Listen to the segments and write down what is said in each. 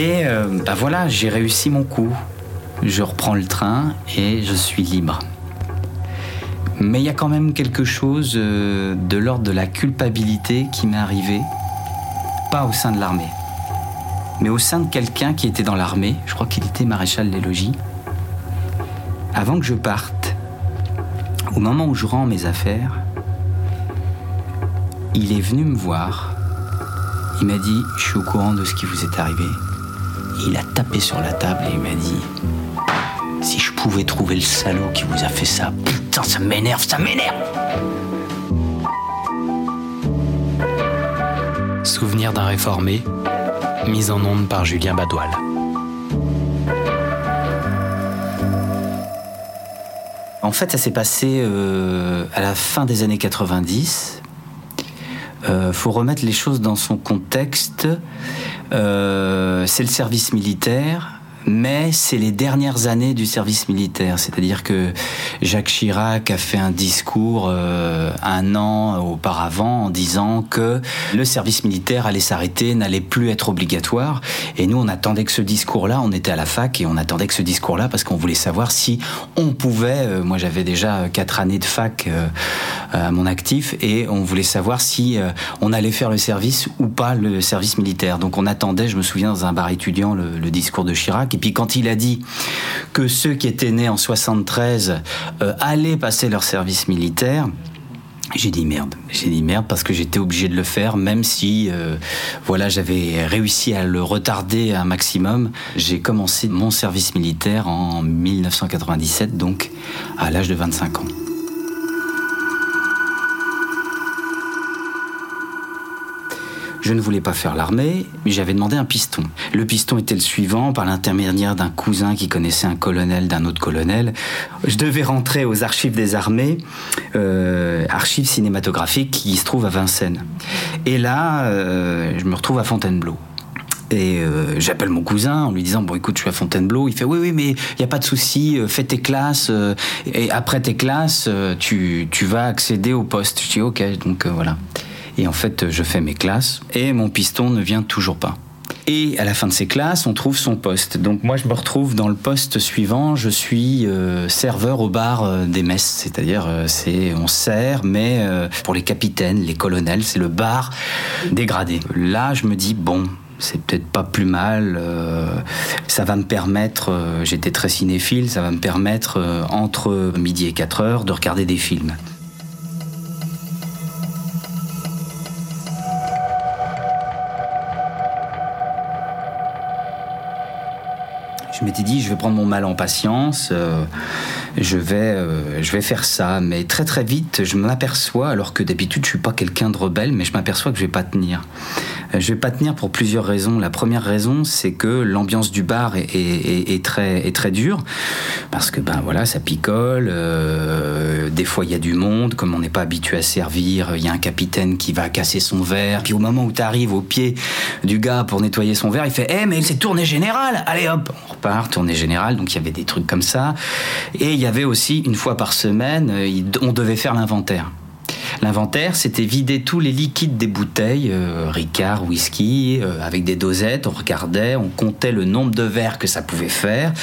Et euh, bah voilà, j'ai réussi mon coup. Je reprends le train et je suis libre. Mais il y a quand même quelque chose euh, de l'ordre de la culpabilité qui m'est arrivé, pas au sein de l'armée, mais au sein de quelqu'un qui était dans l'armée, je crois qu'il était maréchal des logis. Avant que je parte, au moment où je rends mes affaires, il est venu me voir. Il m'a dit, je suis au courant de ce qui vous est arrivé. Il a tapé sur la table et il m'a dit, si je pouvais trouver le salaud qui vous a fait ça, putain, ça m'énerve, ça m'énerve. Souvenir d'un réformé, mise en onde par Julien Badoil. En fait, ça s'est passé euh, à la fin des années 90. Euh, faut remettre les choses dans son contexte. Euh, c'est le service militaire mais c'est les dernières années du service militaire. C'est-à-dire que Jacques Chirac a fait un discours euh, un an auparavant en disant que le service militaire allait s'arrêter, n'allait plus être obligatoire. Et nous, on attendait que ce discours-là, on était à la fac et on attendait que ce discours-là parce qu'on voulait savoir si on pouvait, euh, moi j'avais déjà quatre années de fac euh, à mon actif, et on voulait savoir si on allait faire le service ou pas le service militaire. Donc on attendait, je me souviens, dans un bar étudiant, le, le discours de Chirac et puis quand il a dit que ceux qui étaient nés en 73 euh, allaient passer leur service militaire, j'ai dit merde, j'ai dit merde parce que j'étais obligé de le faire, même si euh, voilà j'avais réussi à le retarder un maximum. J'ai commencé mon service militaire en 1997, donc à l'âge de 25 ans. Je ne voulais pas faire l'armée, mais j'avais demandé un piston. Le piston était le suivant, par l'intermédiaire d'un cousin qui connaissait un colonel d'un autre colonel. Je devais rentrer aux archives des armées, euh, archives cinématographiques qui se trouvent à Vincennes. Et là, euh, je me retrouve à Fontainebleau. Et euh, j'appelle mon cousin en lui disant bon écoute je suis à Fontainebleau. Il fait oui oui mais il y a pas de souci, fais tes classes et après tes classes tu, tu vas accéder au poste. Je dis ok donc voilà. Et en fait, je fais mes classes et mon piston ne vient toujours pas. Et à la fin de ces classes, on trouve son poste. Donc moi, je me retrouve dans le poste suivant. Je suis euh, serveur au bar euh, des messes, c'est-à-dire euh, c'est on sert, mais pour les capitaines, les colonels, c'est le bar dégradé. Là, je me dis bon. C'est peut-être pas plus mal. ça va me permettre, j'étais très cinéphile, ça va me permettre entre midi et 4 heures de regarder des films. Je m'étais dit, je vais prendre mon mal en patience, euh, je, vais, euh, je vais faire ça. Mais très très vite, je m'aperçois, alors que d'habitude je suis pas quelqu'un de rebelle, mais je m'aperçois que je vais pas tenir. Euh, je vais pas tenir pour plusieurs raisons. La première raison, c'est que l'ambiance du bar est, très, est très dure, parce que ben voilà, ça picole. des fois, il y a du monde, comme on n'est pas habitué à servir, il y a un capitaine qui va casser son verre. Puis au moment où tu arrives au pied du gars pour nettoyer son verre, il fait Eh, mais c'est tournée générale Allez hop On repart tournée générale, donc il y avait des trucs comme ça. Et il y avait aussi, une fois par semaine, euh, on devait faire l'inventaire. L'inventaire, c'était vider tous les liquides des bouteilles, euh, Ricard, whisky, euh, avec des dosettes. On regardait, on comptait le nombre de verres que ça pouvait faire.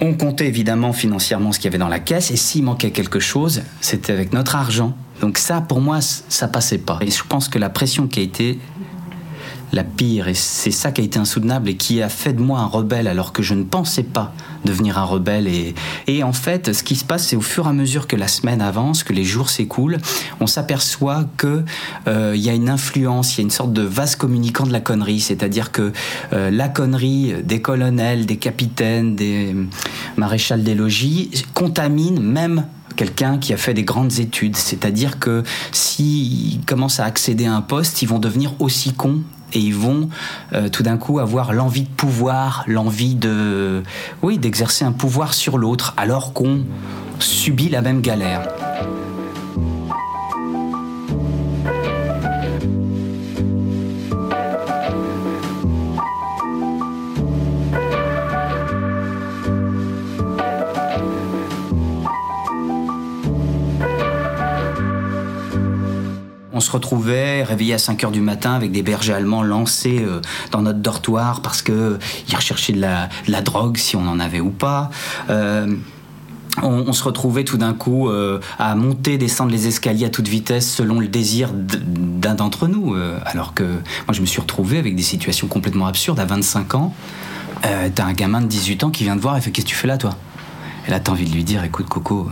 On comptait évidemment financièrement ce qu'il y avait dans la caisse. Et s'il manquait quelque chose, c'était avec notre argent. Donc ça, pour moi, ça passait pas. Et je pense que la pression qui a été la pire. Et c'est ça qui a été insoutenable et qui a fait de moi un rebelle alors que je ne pensais pas devenir un rebelle. Et, en fait, ce qui se passe, c'est au fur et à mesure que la semaine avance, que les jours s'écoulent, on s'aperçoit que euh, il y a une influence, il y a une sorte de vase communicant de la connerie. C'est-à-dire que euh, la connerie des colonels, des capitaines, des maréchals des logis contamine même quelqu'un qui a fait des grandes études. C'est-à-dire que s'ils commencent à accéder à un poste, ils vont devenir aussi cons et ils vont euh, tout d'un coup avoir l'envie de pouvoir, l'envie d'exercer un pouvoir sur l'autre, alors qu'on subit la même galère. Retrouvait réveillé à 5 heures du matin avec des bergers allemands lancés euh, dans notre dortoir parce qu'ils recherchaient de la, drogue, si on en avait ou pas. Euh, on, se retrouvait tout d'un coup euh, à monter, descendre les escaliers à toute vitesse selon le désir d'un d'entre nous. Alors que moi, je me suis retrouvé avec des situations complètement absurdes. À 25 ans, t'as un gamin de 18 ans qui vient te voir et fait Qu'est-ce que tu fais là, toi? Et là, t'as envie de lui dire Écoute, Coco,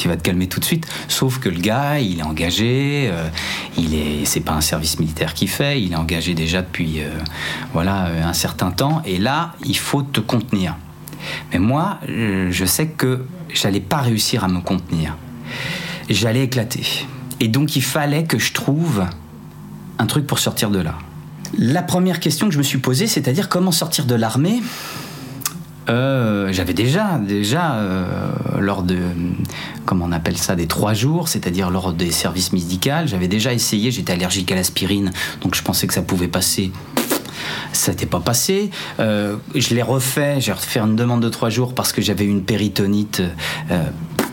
tu vas te calmer tout de suite. Sauf que le gars, il est engagé, il est, c'est pas un service militaire qu'il fait, il est engagé déjà depuis voilà un certain temps. Et là, il faut te contenir. Mais moi, je sais que j'allais pas réussir à me contenir. J'allais éclater. Et donc il fallait que je trouve un truc pour sortir de là. La première question que je me suis posée, c'est-à-dire comment sortir de l'armée euh, j'avais déjà, déjà euh, lors de, comment on appelle ça, des trois jours, c'est-à-dire lors des services médicaux, j'avais déjà essayé, j'étais allergique à l'aspirine, donc je pensais que ça pouvait passer ça n'était pas passé. Euh, je l'ai refait, j'ai refait une demande de trois jours parce que j'avais une péritonite. Euh,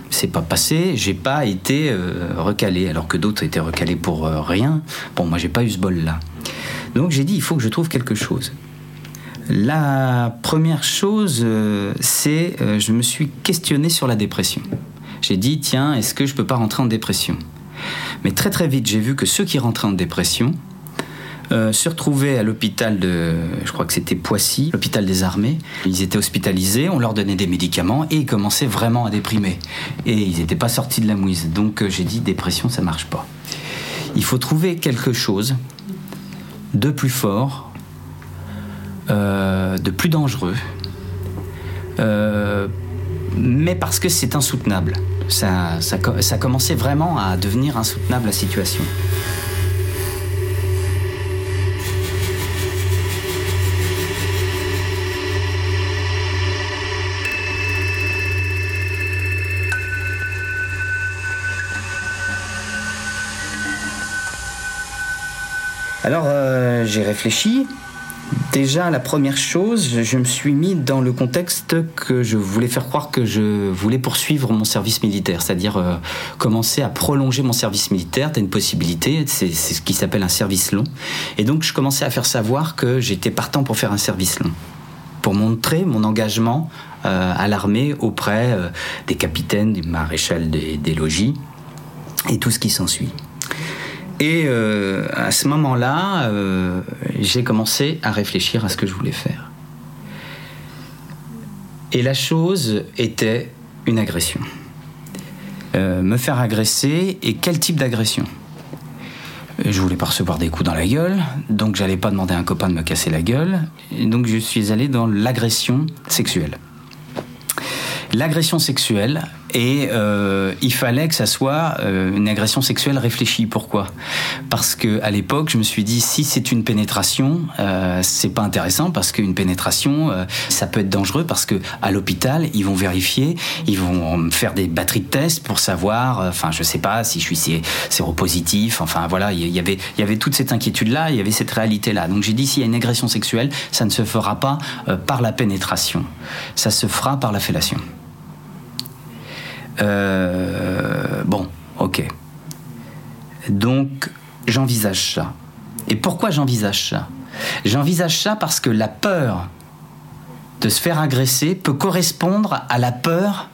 c'est pas passé, j'ai pas été recalé, alors que d'autres étaient recalés pour rien. Bon, moi j'ai pas eu ce bol-là. Donc j'ai dit, il faut que je trouve quelque chose. La première chose, c'est, je me suis questionné sur la dépression. J'ai dit, tiens, est-ce que je peux pas rentrer en dépression? Mais très très vite, j'ai vu que ceux qui rentraient en dépression, euh, se retrouvaient à l'hôpital de, je crois que c'était Poissy, l'hôpital des armées. Ils étaient hospitalisés, on leur donnait des médicaments et ils commençaient vraiment à déprimer. Et ils n'étaient pas sortis de la mouise. Donc euh, j'ai dit dépression, ça marche pas. Il faut trouver quelque chose de plus fort, euh, de plus dangereux, mais parce que c'est insoutenable. Ça, ça, ça commençait vraiment à devenir insoutenable la situation. Alors euh, j'ai réfléchi. Déjà, la première chose, je me suis mis dans le contexte que je voulais faire croire que je voulais poursuivre mon service militaire, c'est-à-dire euh, commencer à prolonger mon service militaire. Tu une possibilité, c'est ce qui s'appelle un service long. Et donc, je commençais à faire savoir que j'étais partant pour faire un service long, pour montrer mon engagement euh, à l'armée auprès des capitaines, du maréchal des logis et tout ce qui s'ensuit. Et euh, à ce moment-là, euh, j'ai commencé à réfléchir à ce que je voulais faire. Et la chose était une agression. Euh, me faire agresser et quel type d'agression? Je voulais pas recevoir des coups dans la gueule, donc j'allais pas demander à un copain de me casser la gueule, donc je suis allé dans l'agression sexuelle. L'agression sexuelle, et euh, il fallait que ça soit euh, une agression sexuelle réfléchie. Pourquoi? Parce que à l'époque, je me suis dit si c'est une pénétration, euh, c'est pas intéressant parce qu'une pénétration, euh, ça peut être dangereux parce que à l'hôpital, ils vont vérifier, ils vont faire des batteries de tests pour savoir. Enfin, je sais pas si je suis séropositif. Enfin, voilà, il y avait il y avait toute cette inquiétude là, il y avait cette réalité là. Donc j'ai dit s'il y a une agression sexuelle, ça ne se fera pas par la pénétration, ça se fera par la fellation. Euh, bon, ok. Donc, j'envisage ça. Et pourquoi j'envisage ça? J'envisage ça parce que la peur de se faire agresser peut correspondre à la peur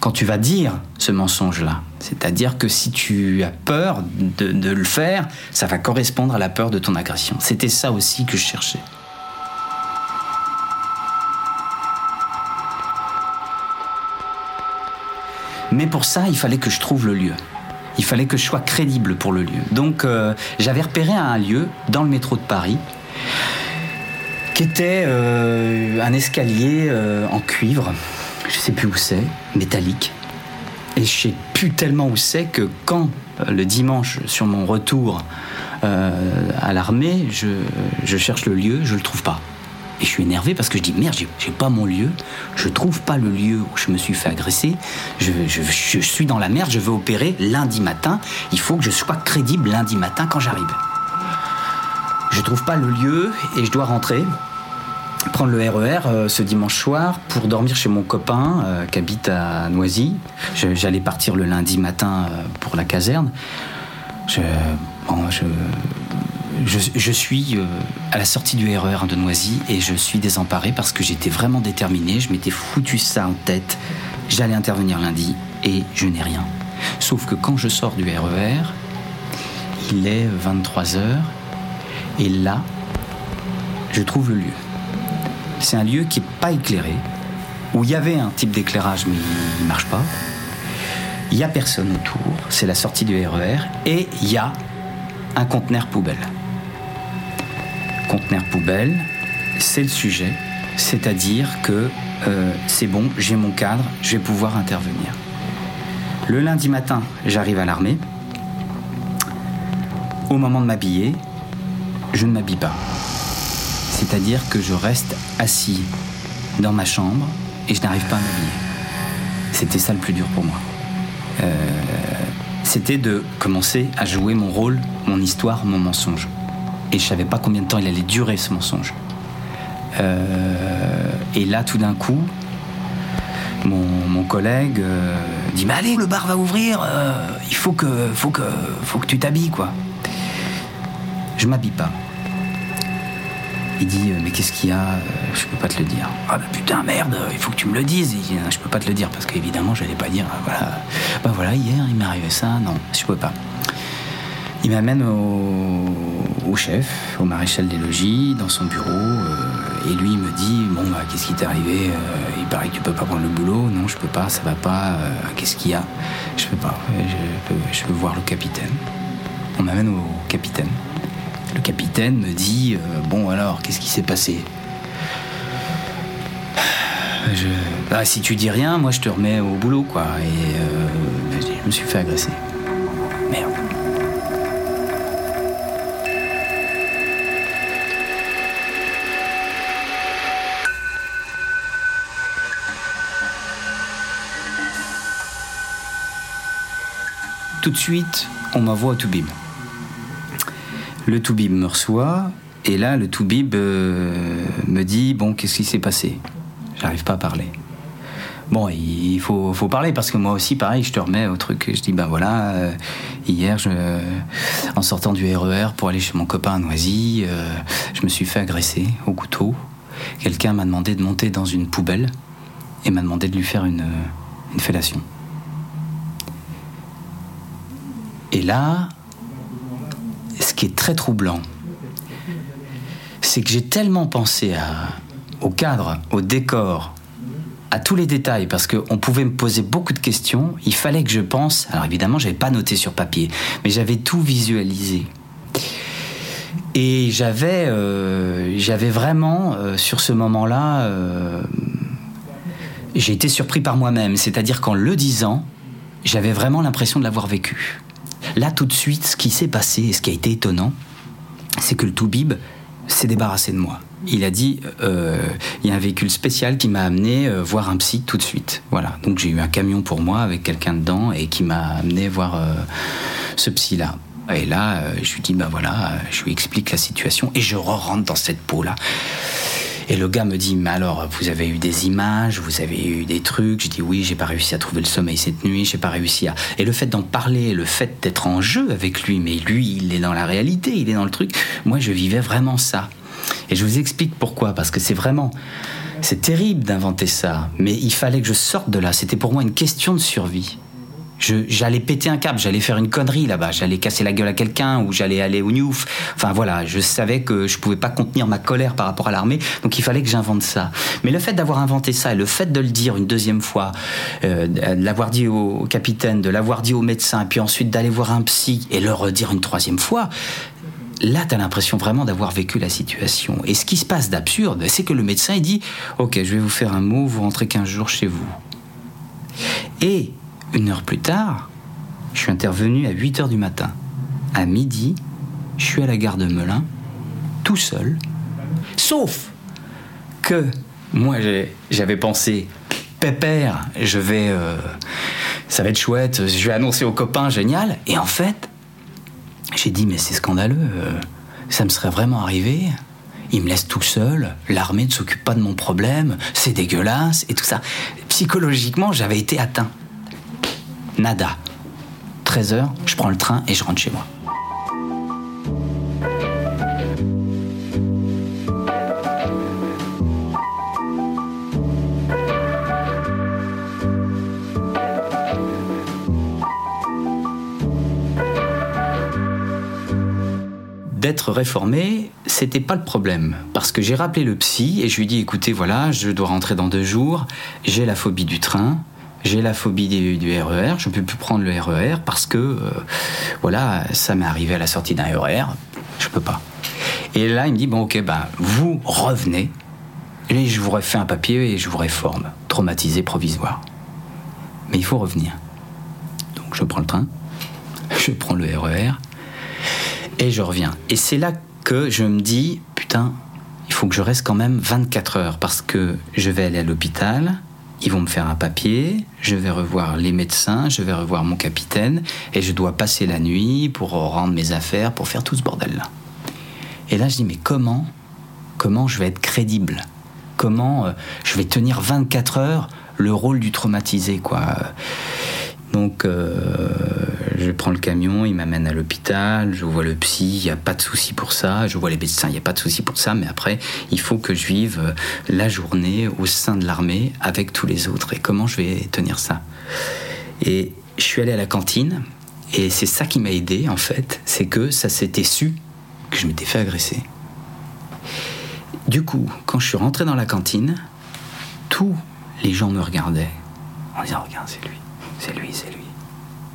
quand tu vas dire ce mensonge-là. C'est-à-dire que si tu as peur de, de, le faire, ça va correspondre à la peur de ton agression. C'était ça aussi que je cherchais. Mais pour ça, il fallait que je trouve le lieu. Il fallait que je sois crédible pour le lieu. Donc euh, j'avais repéré un lieu dans le métro de Paris qui était euh, un escalier euh, en cuivre. Je sais plus où c'est, métallique. Et je sais plus tellement où c'est que quand le dimanche sur mon retour à l'armée, je, cherche le lieu, je le trouve pas. Et je suis énervé parce que je dis merde, j'ai pas mon lieu, je trouve pas le lieu où je me suis fait agresser, je, je, suis dans la merde, je veux opérer lundi matin, il faut que je sois crédible lundi matin quand j'arrive. Je trouve pas le lieu et je dois rentrer, prendre le RER e euh, ce dimanche soir pour dormir chez mon copain euh, qui habite à Noisy. J'allais partir le lundi matin euh, pour la caserne. Je, bon, je, suis euh, à la sortie du RER de Noisy et je suis désemparé parce que j'étais vraiment déterminé, je m'étais foutu ça en tête, j'allais intervenir lundi et je n'ai rien. Sauf que quand je sors du RER, il est 23h et là, je trouve le lieu. C'est un lieu qui n'est pas éclairé, où il y avait un type d'éclairage mais il ne marche pas. Il n'y a personne autour, c'est la sortie du RER et il y a un conteneur poubelle poubelle, c'est le sujet, c'est-à-dire que euh, c'est bon, j'ai mon cadre, je vais pouvoir intervenir. Le lundi matin, j'arrive à l'armée. Au moment de m'habiller, je ne m'habille pas. C'est-à-dire que je reste assis dans ma chambre et je n'arrive pas à m'habiller. C'était ça le plus dur pour moi. Euh, c'était de commencer à jouer mon rôle, mon histoire, mon mensonge. Et je savais pas combien de temps il allait durer ce mensonge. Euh, et là, tout d'un coup, mon, collègue euh, dit Mais allez, le bar va ouvrir, euh, il faut que, faut, que, faut que tu t'habilles, quoi. Je m'habille pas. Il dit Mais qu'est-ce qu'il y a Je peux pas te le dire. Ah bah putain, merde, il faut que tu me le dises. je peux pas te le dire parce qu'évidemment, j'allais pas dire Voilà, bah voilà, hier, il m'est arrivé ça. Non, je peux pas. Il m'amène au, chef, au maréchal des logis, dans son bureau, euh, et lui me dit Bon, bah, qu'est-ce qui t'est arrivé euh, Il paraît que tu peux pas prendre le boulot. Non, je peux pas, ça va pas. Euh, qu'est-ce qu'il y a? Je peux pas. Je, veux voir le capitaine. On m'amène au capitaine. Le capitaine me dit Bon, alors, qu'est-ce qui s'est passé? Je... Bah, si tu dis rien, moi je te remets au boulot, quoi. Et je me suis fait agresser. Merde. Tout de suite, on m'envoie au Toubib. Le Toubib me reçoit, et là, le Toubib euh, me dit Bon, qu'est-ce qui s'est passé? J'arrive pas à parler. Bon, il faut, parler parce que moi aussi, pareil, je te remets au truc. Je dis Ben voilà, euh, hier, en sortant du RER e pour aller chez mon copain à Noisy, euh, je me suis fait agresser au couteau. Quelqu'un m'a demandé de monter dans une poubelle et m'a demandé de lui faire une fellation. Et là, ce qui est très troublant, c'est que j'ai tellement pensé au cadre, au décor, à tous les détails, parce qu'on pouvait me poser beaucoup de questions. Il fallait que je pense. Alors évidemment, je n'avais pas noté sur papier, mais j'avais tout visualisé. Et j'avais, euh, vraiment, euh, sur ce moment-là, euh, j'ai été surpris par moi-même. C'est-à-dire qu'en le disant, j'avais vraiment l'impression de l'avoir vécu. Là, tout de suite, ce qui s'est passé et ce qui a été étonnant, c'est que le Toubib s'est débarrassé de moi. Il a dit euh, il y a un véhicule spécial qui m'a amené euh, voir un psy tout de suite. Voilà. Donc j'ai eu un camion pour moi avec quelqu'un dedans et qui m'a amené voir euh, ce psy-là. Et là, je lui dis bah voilà, je lui explique la situation et je re-rentre dans cette peau-là. Et le gars me dit, mais alors, vous avez eu des images, vous avez eu des trucs? Je dis, oui, j'ai pas réussi à trouver le sommeil cette nuit, j'ai pas réussi à. Et le fait d'en parler, le fait d'être en jeu avec lui, mais lui, il est dans la réalité, il est dans le truc. Moi, je vivais vraiment ça. Et je vous explique pourquoi, parce que c'est vraiment. C'est terrible d'inventer ça, mais il fallait que je sorte de là. C'était pour moi une question de survie j'allais péter un câble, j'allais faire une connerie là-bas, j'allais casser la gueule à quelqu'un ou j'allais aller au Newf. Enfin voilà, je savais que je pouvais pas contenir ma colère par rapport à l'armée, donc il fallait que j'invente ça. Mais le fait d'avoir inventé ça et le fait de le dire une deuxième fois, euh, de l'avoir dit au capitaine, de l'avoir dit au médecin, puis ensuite d'aller voir un psy et le redire une troisième fois, là, tu as l'impression vraiment d'avoir vécu la situation. Et ce qui se passe d'absurde, c'est que le médecin, il dit Ok, je vais vous faire un mot, vous rentrez 15 jours chez vous. Et une heure plus tard, je suis intervenu à 8 heures du matin. À midi, je suis à la gare de Melun, tout seul. Sauf que moi, j'avais pensé, pépère, je vais. Euh, ça va être chouette, je vais annoncer aux copains, génial. Et en fait, j'ai dit, mais c'est scandaleux, euh, ça me serait vraiment arrivé. Il me laisse tout seul, l'armée ne s'occupe pas de mon problème, c'est dégueulasse et tout ça. Psychologiquement, j'avais été atteint nada. 13h, je prends le train et je rentre chez moi. d'être réformé, c'était pas le problème. Parce que j'ai rappelé le psy et je lui ai dit écoutez, voilà, je dois rentrer dans deux jours, j'ai la phobie du train, j'ai la phobie du, RER, je ne peux plus prendre le RER parce que, euh, voilà, ça m'est arrivé à la sortie d'un RER, je peux pas. Et là, il me dit bon, ok, ben, vous revenez, et je vous refais un papier et je vous réforme, traumatisé provisoire. Mais il faut revenir. Donc je prends le train, je prends le RER, et je reviens. Et c'est là que je me dis, putain, il faut que je reste quand même 24 heures parce que je vais aller à l'hôpital, ils vont me faire un papier, je vais revoir les médecins, je vais revoir mon capitaine, et je dois passer la nuit pour rendre mes affaires, pour faire tout ce bordel-là. Et là, je dis, mais comment, comment je vais être crédible? Comment euh, je vais tenir 24 heures le rôle du traumatisé, quoi? Donc, euh, je prends le camion, il m'amène à l'hôpital, je vois le psy, il n'y a pas de souci pour ça, je vois les médecins, il n'y a pas de souci pour ça, mais après, il faut que je vive euh, la journée au sein de l'armée avec tous les autres. Et comment je vais tenir ça? Et je suis allé à la cantine, et c'est ça qui m'a aidé, en fait, c'est que ça s'était su que je m'étais fait agresser. Du coup, quand je suis rentré dans la cantine, tous les gens me regardaient en disant Regarde, c'est lui c'est lui, c'est lui.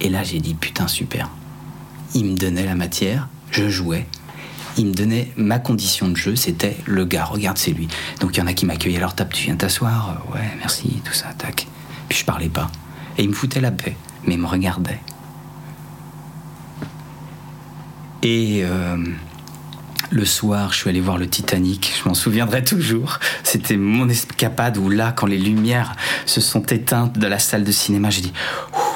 Et là, j'ai dit, putain, super. Il me donnait la matière, je jouais. Il me donnait ma condition de jeu, c'était le gars, regarde, c'est lui. Donc il y en a qui m'accueillaient à leur table, tu viens t'asseoir, ouais, merci, tout ça, tac. Puis je parlais pas. Et il me foutait la paix, mais il me regardait. Et euh, le soir, je suis allé voir le Titanic, je m'en souviendrai toujours. C'était mon escapade où là, quand les lumières se sont éteintes de la salle de cinéma, j'ai dit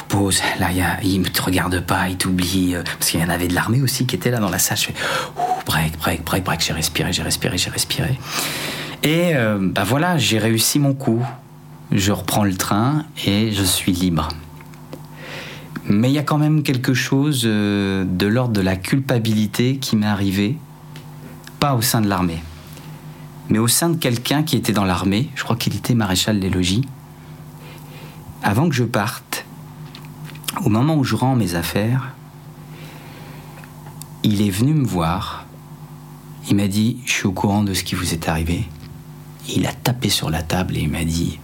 pause, là, il ne te regarde pas, il t'oublie. Euh, parce qu'il y en avait de l'armée aussi qui était là dans la salle. Je fais break, break, break, break. J'ai respiré, j'ai respiré, j'ai respiré. Et euh, bah voilà, j'ai réussi mon coup. Je reprends le train et je suis libre. Mais il y a quand même quelque chose euh, de l'ordre de la culpabilité qui m'est arrivé pas au sein de l'armée, mais au sein de quelqu'un qui était dans l'armée, je crois qu'il était maréchal des logis. Avant que je parte, au moment où je rends mes affaires, il est venu me voir. Il m'a dit Je suis au courant de ce qui vous est arrivé. Il a tapé sur la table et il m'a dit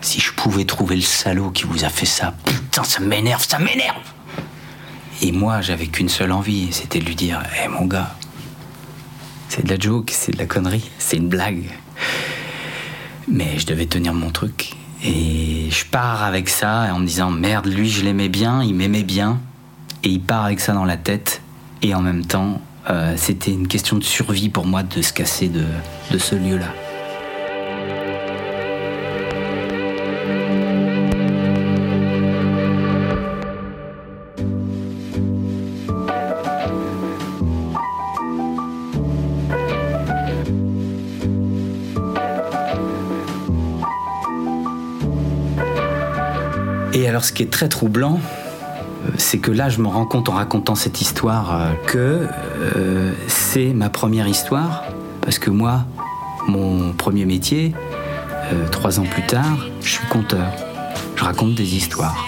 Si je pouvais trouver le salaud qui vous a fait ça, putain, ça m'énerve, ça m'énerve Et moi, j'avais qu'une seule envie c'était de lui dire Hé eh, mon gars, c'est de la joke, c'est de la connerie, c'est une blague. Mais je devais tenir mon truc. Et je pars avec ça en me disant merde, lui je l'aimais bien, il m'aimait bien. Et il part avec ça dans la tête. Et en même temps, euh, c'était une question de survie pour moi de se casser de, de ce lieu-là. Alors ce qui est très troublant, euh, c'est que là je me rends compte en racontant cette histoire euh, que euh, c'est ma première histoire, parce que moi, mon premier métier, trois ans plus tard, je suis conteur. Je raconte des histoires.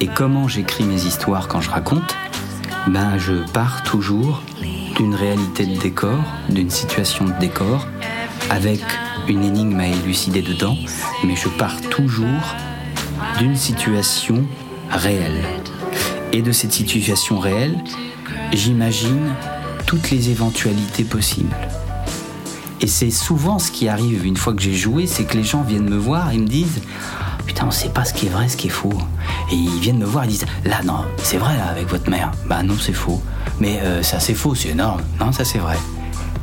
Et comment j'écris mes histoires quand je raconte? Ben je pars toujours d'une réalité de décor, d'une situation de décor, avec une énigme à élucider dedans, mais je pars toujours d'une situation réelle. Et de cette situation réelle, j'imagine toutes les éventualités possibles. Et c'est souvent ce qui arrive une fois que j'ai joué, c'est que les gens viennent me voir et me disent Putain, on sait pas ce qui est vrai, ce qui est faux. Et ils viennent me voir et disent Là, non, c'est vrai avec votre mère. Bah non, c'est faux. Mais euh, ça, c'est faux, c'est énorme. Non, ça, c'est vrai.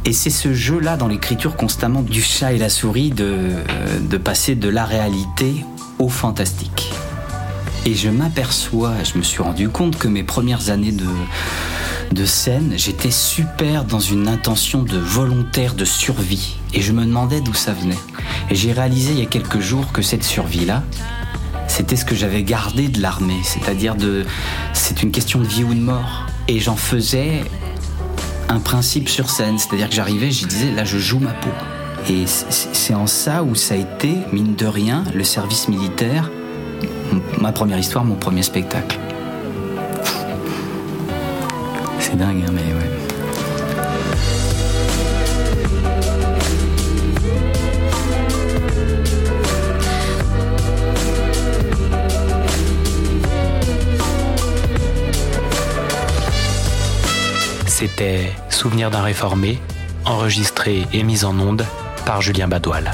Et c'est ce jeu-là dans l'écriture constamment du chat et la souris de, euh, de passer de la réalité fantastique. Et je m'aperçois, je me suis rendu compte que mes premières années de, de scène, j'étais super dans une intention de volontaire de survie. Et je me demandais d'où ça venait. Et j'ai réalisé il y a quelques jours que cette survie-là, c'était ce que j'avais gardé de l'armée. C'est-à-dire de. C'est une question de vie ou de mort. Et j'en faisais un principe sur scène. C'est-à-dire que j'arrivais, je disais, là, je joue ma peau. Et c'est en ça où ça a été, mine de rien, le service militaire, ma première histoire, mon premier spectacle. C'est dingue, hein, mais ouais. C'était Souvenir d'un réformé, enregistré et mis en onde par Julien Badoil.